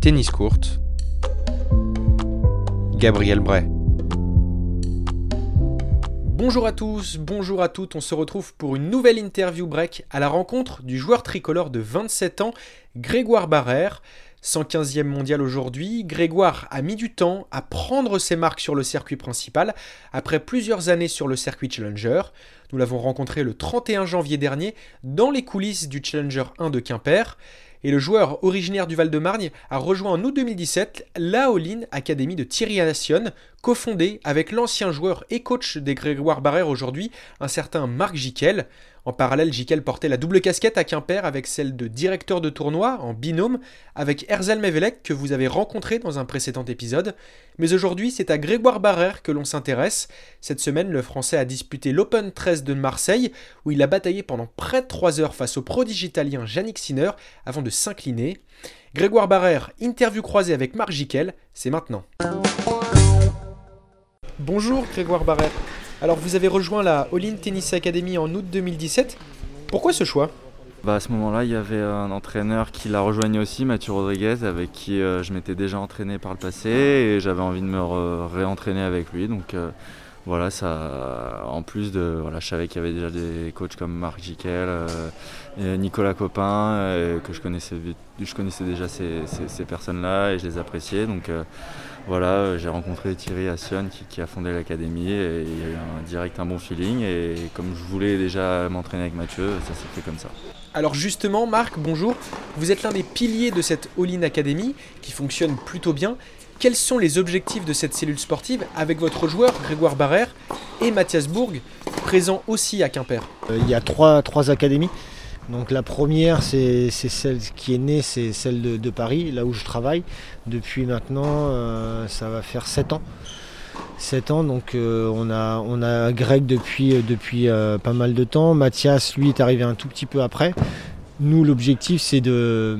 Tennis courte. Gabriel Bray. Bonjour à tous, bonjour à toutes, on se retrouve pour une nouvelle interview break à la rencontre du joueur tricolore de 27 ans, Grégoire Barrère. 115e mondial aujourd'hui, Grégoire a mis du temps à prendre ses marques sur le circuit principal après plusieurs années sur le circuit Challenger. Nous l'avons rencontré le 31 janvier dernier dans les coulisses du Challenger 1 de Quimper et le joueur originaire du Val-de-Marne a rejoint en août 2017 la All-in Academy de Thierry Nation, cofondée avec l'ancien joueur et coach des Grégoire Barrère aujourd'hui, un certain Marc Jiquel. En parallèle, Jiquel portait la double casquette à Quimper avec celle de directeur de tournoi en binôme avec Erzel Mevelec que vous avez rencontré dans un précédent épisode. Mais aujourd'hui, c'est à Grégoire Barrère que l'on s'intéresse. Cette semaine, le Français a disputé l'Open 13 de Marseille où il a bataillé pendant près de 3 heures face au prodige italien Yannick Sinner avant de s'incliner. Grégoire Barrère, interview croisée avec Marc Jiquel, c'est maintenant. Bonjour Grégoire Barrère. Alors vous avez rejoint la All In Tennis Academy en août 2017. Pourquoi ce choix? Bah à ce moment-là, il y avait un entraîneur qui l'a rejoigné aussi, Mathieu Rodriguez, avec qui euh, je m'étais déjà entraîné par le passé et j'avais envie de me réentraîner avec lui. Donc euh, voilà, ça, en plus de, voilà, je savais qu'il y avait déjà des coachs comme Marc Jiquel, euh, Nicolas Copin, que je connaissais, je connaissais déjà ces, ces personnes-là et je les appréciais. Donc voilà, euh, j'ai rencontré Thierry Assion qui, a fondé l'académie et il y a eu un direct un bon feeling et comme je voulais déjà m'entraîner avec Mathieu, ça s'est fait comme ça. Alors justement, Marc, bonjour. Vous êtes l'un des piliers de cette All-in Academy qui fonctionne plutôt bien. Quels sont les objectifs de cette cellule sportive avec votre joueur Grégoire Barrère et Mathias Bourg, présents aussi à Quimper? Euh, Il y a trois, trois académies. Donc la première, c'est celle qui est née, c'est celle de, Paris, là où je travaille. Depuis maintenant, euh, ça va faire 7 ans. 7 ans, donc euh, on, a, on Greg depuis, euh, depuis pas mal de temps. Mathias, lui, est arrivé un tout petit peu après. Nous, l'objectif, c'est de,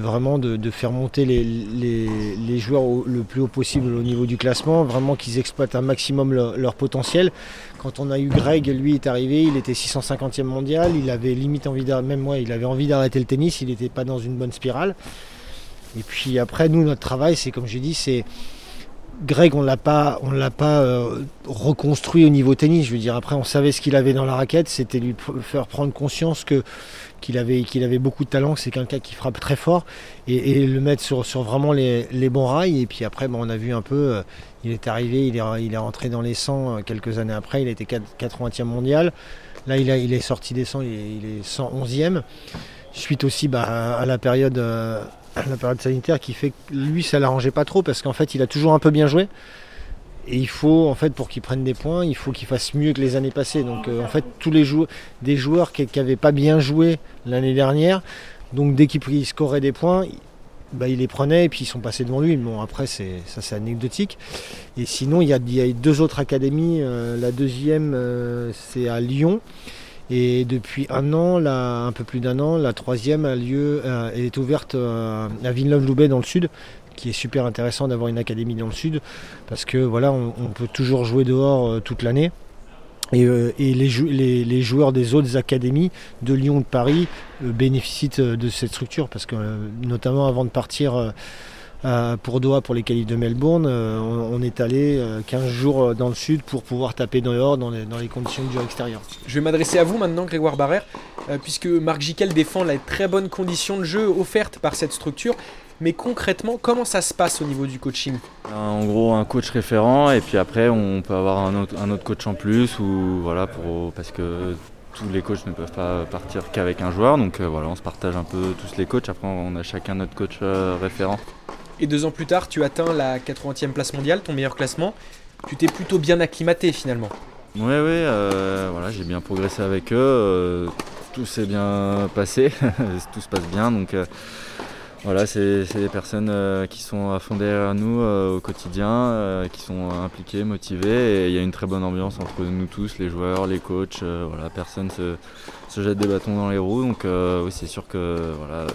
vraiment de, faire monter les, joueurs le plus haut possible au niveau du classement, vraiment qu'ils exploitent un maximum leur, potentiel. Quand on a eu Greg, lui est arrivé, il était 650e mondial, il avait limite envie d'arrêter, même moi, il avait envie d'arrêter le tennis, il n'était pas dans une bonne spirale. Et puis après, nous, notre travail, c'est comme j'ai dit, c'est Greg, on l'a pas, on l'a pas euh, reconstruit au niveau tennis. Je veux dire, après, on savait ce qu'il avait dans la raquette, c'était lui faire prendre conscience que qu'il avait, beaucoup de talent, c'est quelqu'un qui frappe très fort et, le mettre sur, sur vraiment les, bons rails. Et puis après, on a vu un peu, euh, il est arrivé, il est, il est rentré dans les 100 euh, quelques années après, il a été 80e mondial. Là, il, il est sorti des 100, il est, 111e. Suite aussi bah, à la période la période sanitaire qui fait que lui ça l'arrangeait pas trop parce qu'en fait il a toujours un peu bien joué et il faut en fait pour qu'il prenne des points il faut qu'il fasse mieux que les années passées donc euh, en fait tous les joueurs des joueurs qui n'avaient pas bien joué l'année dernière donc dès qu'il scorait des points bah, il les prenait et puis ils sont passés devant lui. Bon, après, c'est, ça c'est anecdotique. Et sinon, il y a, deux autres académies. Euh, la deuxième, euh, c'est à Lyon. Et depuis un an, là, un peu plus d'un an, la troisième a lieu, euh, est ouverte euh, à Villeneuve-Loubet dans le sud, qui est super intéressant d'avoir une académie dans le sud, parce que voilà, on, peut toujours jouer dehors euh, toute l'année. Et, les, joueurs des autres académies de Lyon, de Paris, bénéficient de cette structure, parce que notamment avant de partir euh, pour Doha, pour les qualifs de Melbourne, euh, on, est allé 15 euh, jours dans le sud pour pouvoir taper dehors dans les, dans les conditions du extérieur. Je vais m'adresser à vous maintenant, Grégoire Barrère, puisque Marc Jiquel défend les très bonnes conditions de jeu offertes par cette structure. Mais concrètement, comment ça se passe au niveau du coaching? En gros, un coach référent, et puis après, on peut avoir un autre, un autre coach en plus, ou voilà, pour, parce que tous les coachs ne peuvent pas partir qu'avec un joueur. Donc voilà, on se partage un peu tous les coachs. Après, on a chacun notre coach référent. Et deux ans plus tard, tu atteins la 80e place mondiale, ton meilleur classement. Tu t'es plutôt bien acclimaté finalement. Oui, oui, euh, voilà, j'ai bien progressé avec eux. Euh, tout s'est bien passé, tout se passe bien. Donc euh, voilà, c'est des personnes qui sont à fond derrière nous au quotidien, qui sont impliquées, motivées. Et il y a une très bonne ambiance entre nous tous, les joueurs, les coachs. voilà, personne se, se, jette des bâtons dans les roues. Donc oui, c'est sûr que voilà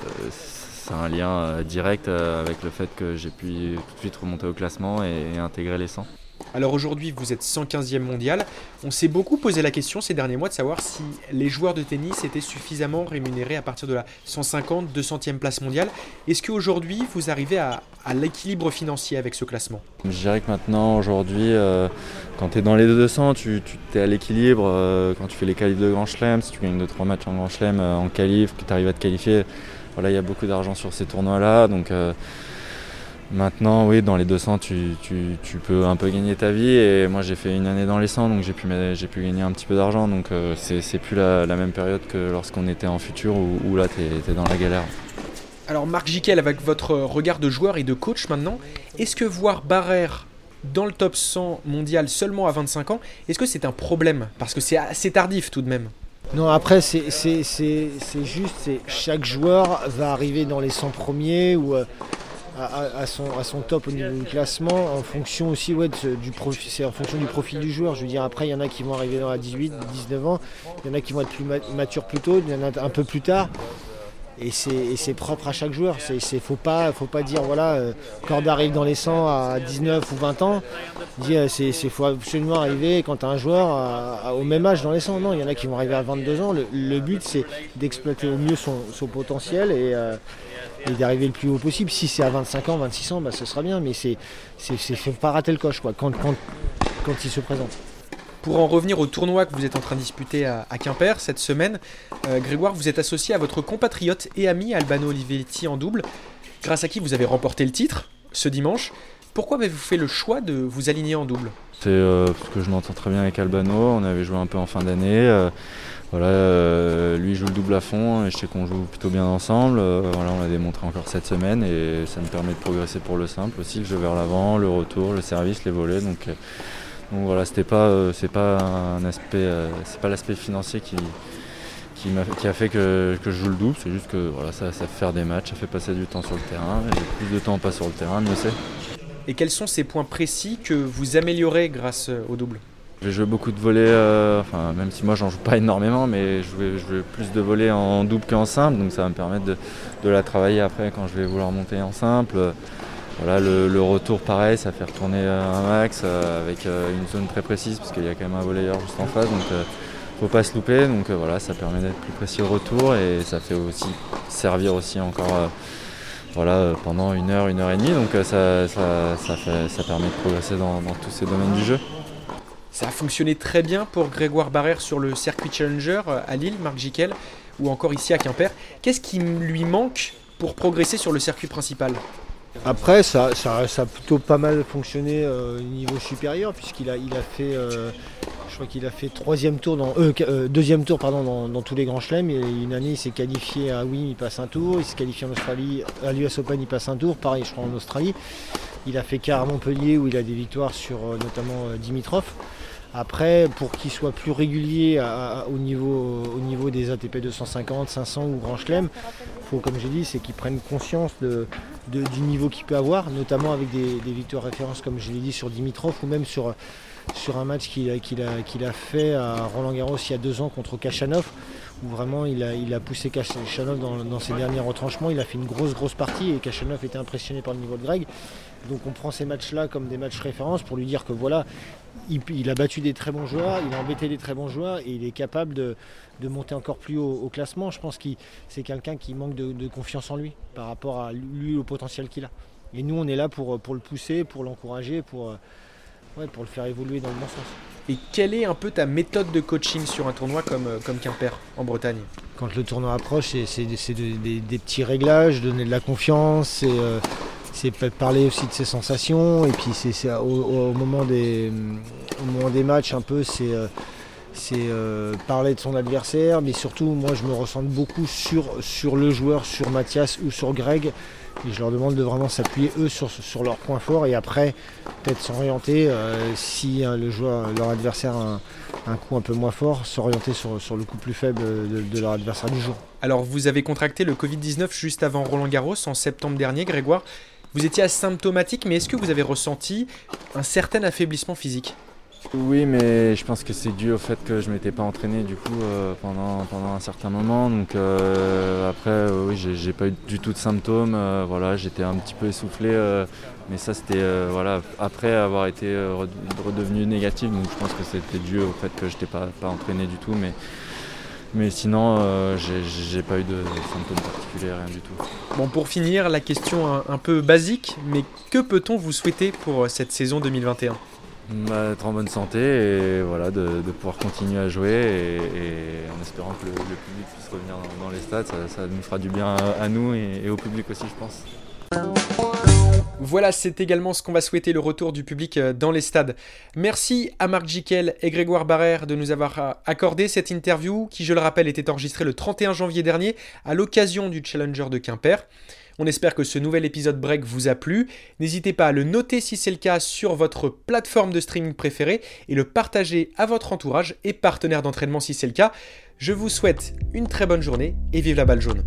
c'est un lien direct avec le fait que j'ai pu tout de suite remonter au classement et, intégrer les 100. Alors aujourd'hui, vous êtes 115e mondial. On s'est beaucoup posé la question ces derniers mois de savoir si les joueurs de tennis étaient suffisamment rémunérés à partir de la 150, 200e place mondiale. Est-ce qu'aujourd'hui, vous arrivez à, l'équilibre financier avec ce classement? Je dirais que maintenant, aujourd'hui, euh, quand tu es dans les 200, tu, tu es à l'équilibre. Euh, quand tu fais les qualifs de Grand Chelem, si tu gagnes 2-3 matchs en Grand Chelem euh, en qualif, que tu arrives à te qualifier, voilà, il y a beaucoup d'argent sur ces tournois-là. Donc Maintenant, oui, dans les 200, tu, peux un peu gagner ta vie. Et moi, j'ai fait une année dans les 100, donc j'ai pu, pu gagner un petit peu d'argent. Donc, euh, c'est plus la, même période que lorsqu'on était en futur où, là, tu es, dans la galère. Alors, Marc Jiquel, avec votre regard de joueur et de coach maintenant, est-ce que voir Barrère dans le top 100 mondial seulement à 25 ans, est-ce que c'est un problème? Parce que c'est assez tardif tout de même. Non, après, c'est juste, chaque joueur va arriver dans les 100 premiers ou. Euh, à, son, top au niveau du classement en fonction aussi ouais, du profil, c'est en fonction du profil du joueur. Je veux dire après il y en a qui vont arriver dans à 18, 19 ans, il y en a qui vont être plus matures plus tôt, il y en a un peu plus tard. Et c'est propre à chaque joueur. Il ne faut pas, dire voilà, euh, arrive dans les 100 à 19 ou 20 ans. Il euh, faut absolument arriver quand tu as un joueur au même âge dans les 100. Non, il y en a qui vont arriver à 22 ans. Le, but c'est d'exploiter au mieux son, potentiel et, euh, et d'arriver le plus haut possible. Si c'est à 25 ans, 26 ans, bah, ce sera bien, mais c'est faut pas rater le coche quoi, quand il se présente. Pour en revenir au tournoi que vous êtes en train de disputer à, Quimper cette semaine, euh, Grégoire, vous êtes associé à votre compatriote et ami Albano Olivetti en double, grâce à qui vous avez remporté le titre ce dimanche. Pourquoi avez-vous fait le choix de vous aligner en double? C'est euh, parce que je m'entends très bien avec Albano, on avait joué un peu en fin d'année. Euh, voilà, lui joue le double à fond et je sais qu'on joue plutôt bien ensemble. Voilà, on l'a démontré encore cette semaine et ça me permet de progresser pour le simple aussi, le jeu vers l'avant, le retour, le service, les volets. Donc, donc voilà, c'était pas, c'est pas un aspect, c'est pas l'aspect financier qui, qui, qui, a fait que, je joue le double, c'est juste que voilà, ça, ça fait faire des matchs, ça fait passer du temps sur le terrain. Et plus de temps on passe sur le terrain, mieux c'est. Et quels sont ces points précis que vous améliorez grâce au double? J'ai joué beaucoup de volets, euh, enfin, même si moi j'en joue pas énormément, mais je jouais, plus de volets en double qu'en simple, donc ça va me permettre de, la travailler après quand je vais vouloir monter en simple. Voilà, le, retour pareil, ça fait retourner un max euh, avec euh, une zone très précise parce qu'il y a quand même un volleyeur juste en face, donc faut pas se louper. Donc voilà, ça permet d'être plus précis au retour et ça fait aussi servir aussi encore voilà, pendant une heure, une heure et demie. Donc ça, ça, permet de progresser dans tous ces domaines du jeu. Ça a fonctionné très bien pour Grégoire Barrère sur le circuit Challenger euh, à Lille, Marc Jiquel, ou encore ici à Quimper. Qu'est-ce qui lui manque pour progresser sur le circuit principal? Après, ça, a plutôt pas mal fonctionné euh, au niveau supérieur, puisqu'il euh, a fait troisième tour dans, deuxième tour dans, tous les grands chelems. Une année, il s'est qualifié à Wien, il passe un tour. Il s'est qualifié en Australie, à l'US Open, il passe un tour. Pareil, je crois en Australie. Il a fait quart à Montpellier, où il a des victoires sur notamment Dimitrov. Après, pour qu'il soit plus régulier au, niveau, au niveau des ATP 250, 500 ou Grand Chelem, faut, comme j'ai dit, c'est qu'il prenne conscience du niveau qu'il peut avoir, notamment avec des, victoires références, comme je l'ai dit, sur Dimitrov ou même sur, un match qu'il a, fait à Roland Garros il y a deux ans contre Kachanov, où vraiment il a, il a poussé Kachanov dans, dans, ses derniers retranchements. Il a fait une grosse, grosse partie et Kachanov était impressionné par le niveau de Greg. Donc on prend ces matchs-là comme des matchs références pour lui dire que voilà, il, a battu des très bons joueurs, il a embêté des très bons joueurs et il est capable de, monter encore plus haut au classement. Je pense que c'est quelqu'un qui manque de, confiance en lui par rapport à lui, au potentiel qu'il a. Et nous, on est là pour, pour le pousser, pour l'encourager, pour, euh, pour le faire évoluer dans le bon sens. Et quelle est un peu ta méthode de coaching sur un tournoi comme, euh, comme Quimper en Bretagne? Quand le tournoi approche, c'est des, petits réglages, donner de la confiance, euh, c'est parler aussi de ses sensations et puis c'est au, moment des moment des matchs un peu c'est euh, euh, parler de son adversaire mais surtout moi je me ressens beaucoup sur, sur le joueur sur Mathias ou sur Greg et je leur demande de vraiment s'appuyer eux sur, sur leurs points forts et après peut-être s'orienter euh, si le joueur leur adversaire a un, coup un peu moins fort s'orienter sur, sur, le coup plus faible de leur adversaire du jour. Alors vous avez contracté le Covid-19 juste avant Roland Garros en septembre dernier Grégoire vous étiez asymptomatique, mais est-ce que vous avez ressenti un certain affaiblissement physique Oui, mais je pense que c'est dû au fait que je m'étais pas entraîné du coup euh, pendant, pendant un certain moment. Donc euh, après, euh, oui, j'ai pas eu du tout de symptômes. voilà, j'étais un petit peu essoufflé, mais ça c'était voilà après avoir été redevenu négatif. Donc je pense que c'était dû au fait que je n'étais pas, pas entraîné du tout. Mais, mais sinon, j'ai pas eu de symptômes particuliers, rien du tout. Bon, pour finir, la question un peu basique, mais que peut-on vous souhaiter pour cette saison 2021 bah, être en bonne santé et voilà, de, pouvoir continuer à jouer et, en espérant que le, public puisse revenir dans, les stades, ça, nous fera du bien à, nous et, au public aussi je pense. Voilà, c'est également ce qu'on va souhaiter le retour du public euh, dans les stades. Merci à Marc Jiquel et Grégoire Barrère de nous avoir euh, accordé cette interview qui, je le rappelle, était enregistrée le 31 janvier dernier à l'occasion du Challenger de Quimper. On espère que ce nouvel épisode break vous a plu. N'hésitez pas à le noter si c'est le cas sur votre plateforme de streaming préférée et le partager à votre entourage et partenaire d'entraînement si c'est le cas. Je vous souhaite une très bonne journée et vive la balle jaune.